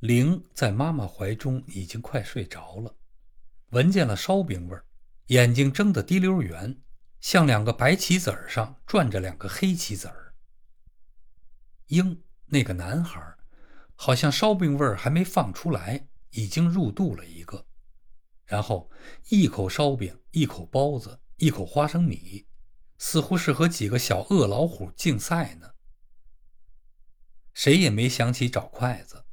灵在妈妈怀中已经快睡着了，闻见了烧饼味儿，眼睛睁得滴溜圆，像两个白棋子儿上转着两个黑棋子儿。鹰那个男孩，好像烧饼味儿还没放出来，已经入肚了一个，然后一口烧饼，一口包子，一口花生米，似乎是和几个小饿老虎竞赛呢。谁也没想起找筷子。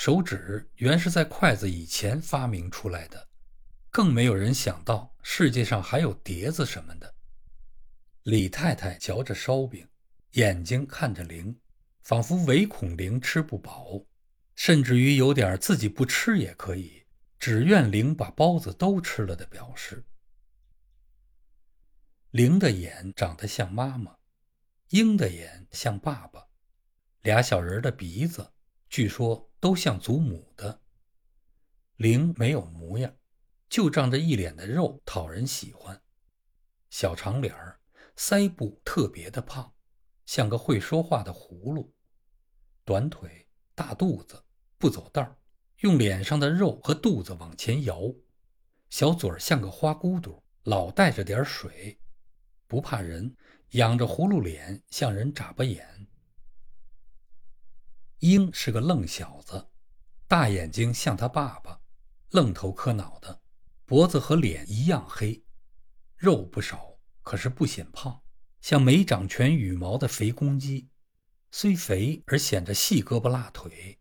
手指原是在筷子以前发明出来的，更没有人想到世界上还有碟子什么的。李太太嚼着烧饼，眼睛看着灵，仿佛唯恐灵吃不饱，甚至于有点自己不吃也可以，只愿灵把包子都吃了的表示。灵的眼长得像妈妈，鹰的眼像爸爸，俩小人的鼻子。据说都像祖母的，灵没有模样，就仗着一脸的肉讨人喜欢。小长脸儿，腮部特别的胖，像个会说话的葫芦。短腿，大肚子，不走道儿用脸上的肉和肚子往前摇。小嘴儿像个花骨朵，老带着点水，不怕人，仰着葫芦脸，向人眨巴眼。鹰是个愣小子，大眼睛像他爸爸，愣头磕脑的，脖子和脸一样黑，肉不少，可是不显胖，像没长全羽毛的肥公鸡，虽肥而显着细胳膊辣腿。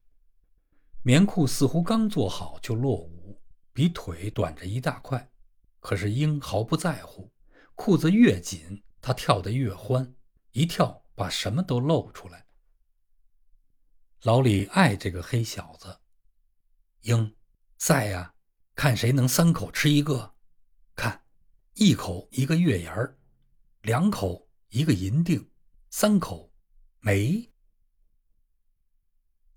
棉裤似乎刚做好就落伍，比腿短着一大块，可是鹰毫不在乎，裤子越紧，他跳得越欢，一跳把什么都露出来。老李爱这个黑小子，鹰在呀，看谁能三口吃一个。看，一口一个月牙儿，两口一个银锭，三口没。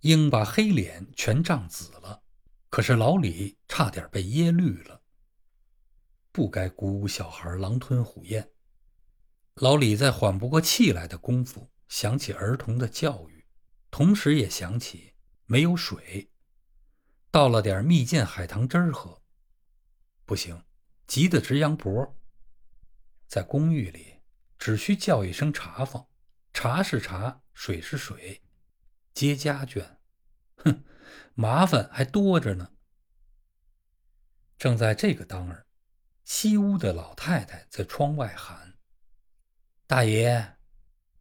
鹰把黑脸全涨紫了，可是老李差点被噎绿了。不该鼓舞小孩狼吞虎咽。老李在缓不过气来的功夫，想起儿童的教育。同时也想起没有水，倒了点蜜饯海棠汁儿喝。不行，急得直扬脖。在公寓里，只需叫一声茶房，茶是茶，水是水，接家眷，哼，麻烦还多着呢。正在这个当儿，西屋的老太太在窗外喊：“大爷，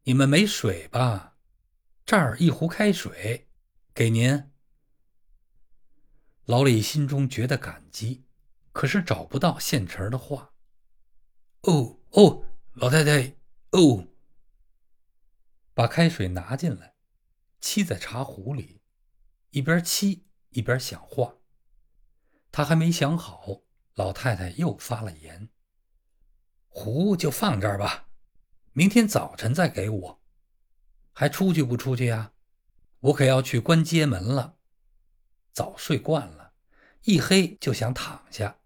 你们没水吧？”这儿一壶开水，给您。老李心中觉得感激，可是找不到现成的话。哦哦，老太太，哦。把开水拿进来，沏在茶壶里，一边沏一边想话。他还没想好，老太太又发了言：“壶就放这儿吧，明天早晨再给我。”还出去不出去呀？我可要去关街门了。早睡惯了，一黑就想躺下。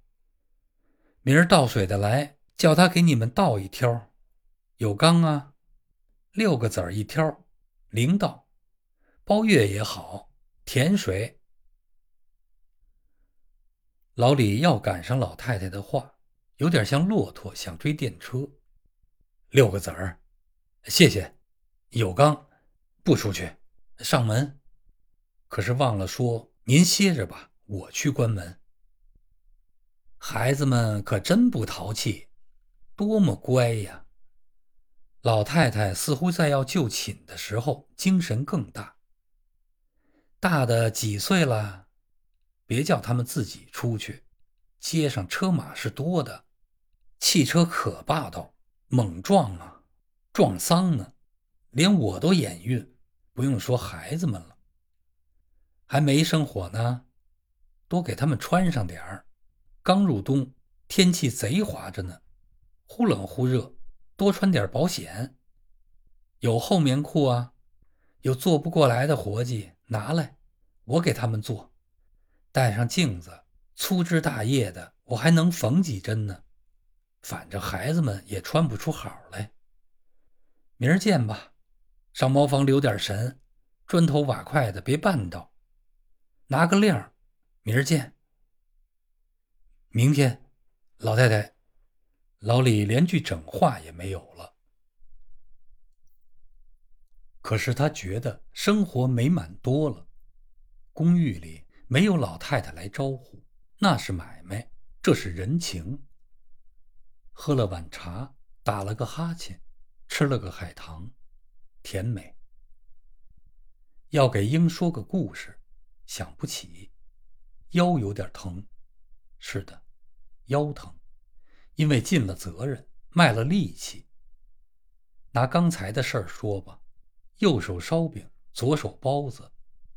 明儿倒水的来，叫他给你们倒一挑。有缸啊，六个子儿一挑，零倒，包月也好，甜水。老李要赶上老太太的话，有点像骆驼想追电车。六个子儿，谢谢。有刚，不出去，上门。可是忘了说，您歇着吧，我去关门。孩子们可真不淘气，多么乖呀！老太太似乎在要就寝的时候，精神更大。大的几岁了？别叫他们自己出去，街上车马是多的，汽车可霸道，猛撞啊，撞丧呢。连我都眼晕，不用说孩子们了。还没生火呢，多给他们穿上点儿。刚入冬，天气贼滑着呢，忽冷忽热，多穿点保险。有厚棉裤啊，有做不过来的活计拿来，我给他们做。带上镜子，粗枝大叶的，我还能缝几针呢。反正孩子们也穿不出好来。明儿见吧。上茅房留点神，砖头瓦块的别绊倒。拿个令，明儿见。明天，老太太，老李连句整话也没有了。可是他觉得生活美满多了。公寓里没有老太太来招呼，那是买卖，这是人情。喝了碗茶，打了个哈欠，吃了个海棠，甜美。要给鹰说个故事，想不起，腰有点疼。是的，腰疼，因为尽了责任，卖了力气。拿刚才的事儿说吧，右手烧饼，左手包子，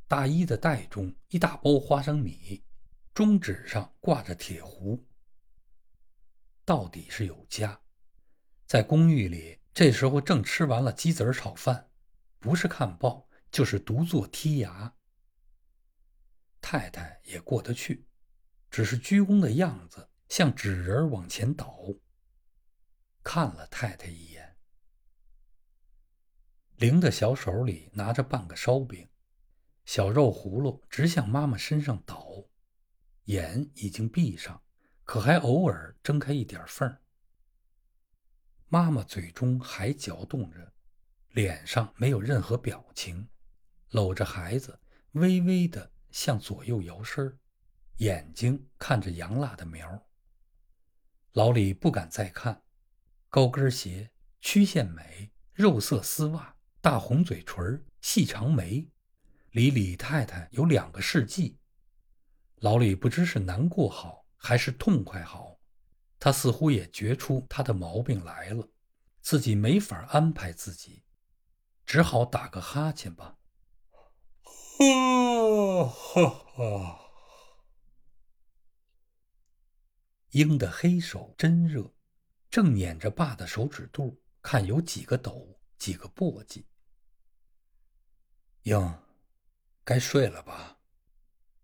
大衣的袋中一大包花生米，中指上挂着铁壶。到底是有家，在公寓里，这时候正吃完了鸡子儿炒饭，不是看报。就是独坐剔牙，太太也过得去，只是鞠躬的样子像纸人往前倒。看了太太一眼，灵的小手里拿着半个烧饼，小肉葫芦直向妈妈身上倒，眼已经闭上，可还偶尔睁开一点缝儿妈妈嘴中还嚼动着，脸上没有任何表情。搂着孩子，微微的向左右摇身眼睛看着杨辣的苗。老李不敢再看，高跟鞋，曲线美，肉色丝袜，大红嘴唇，细长眉，离李太太有两个世纪。老李不知是难过好还是痛快好，他似乎也觉出他的毛病来了，自己没法安排自己，只好打个哈欠吧。啊哈哈！鹰的黑手真热，正捻着爸的手指肚，看有几个抖，几个簸箕。鹰，该睡了吧？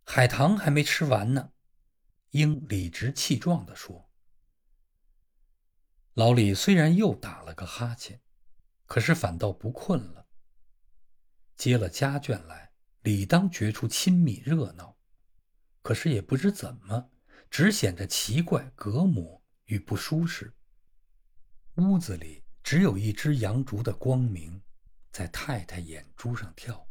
海棠还没吃完呢。鹰理直气壮地说。老李虽然又打了个哈欠，可是反倒不困了。接了家眷来。理当觉出亲密热闹，可是也不知怎么，只显着奇怪、隔膜与不舒适。屋子里只有一只羊烛的光明，在太太眼珠上跳。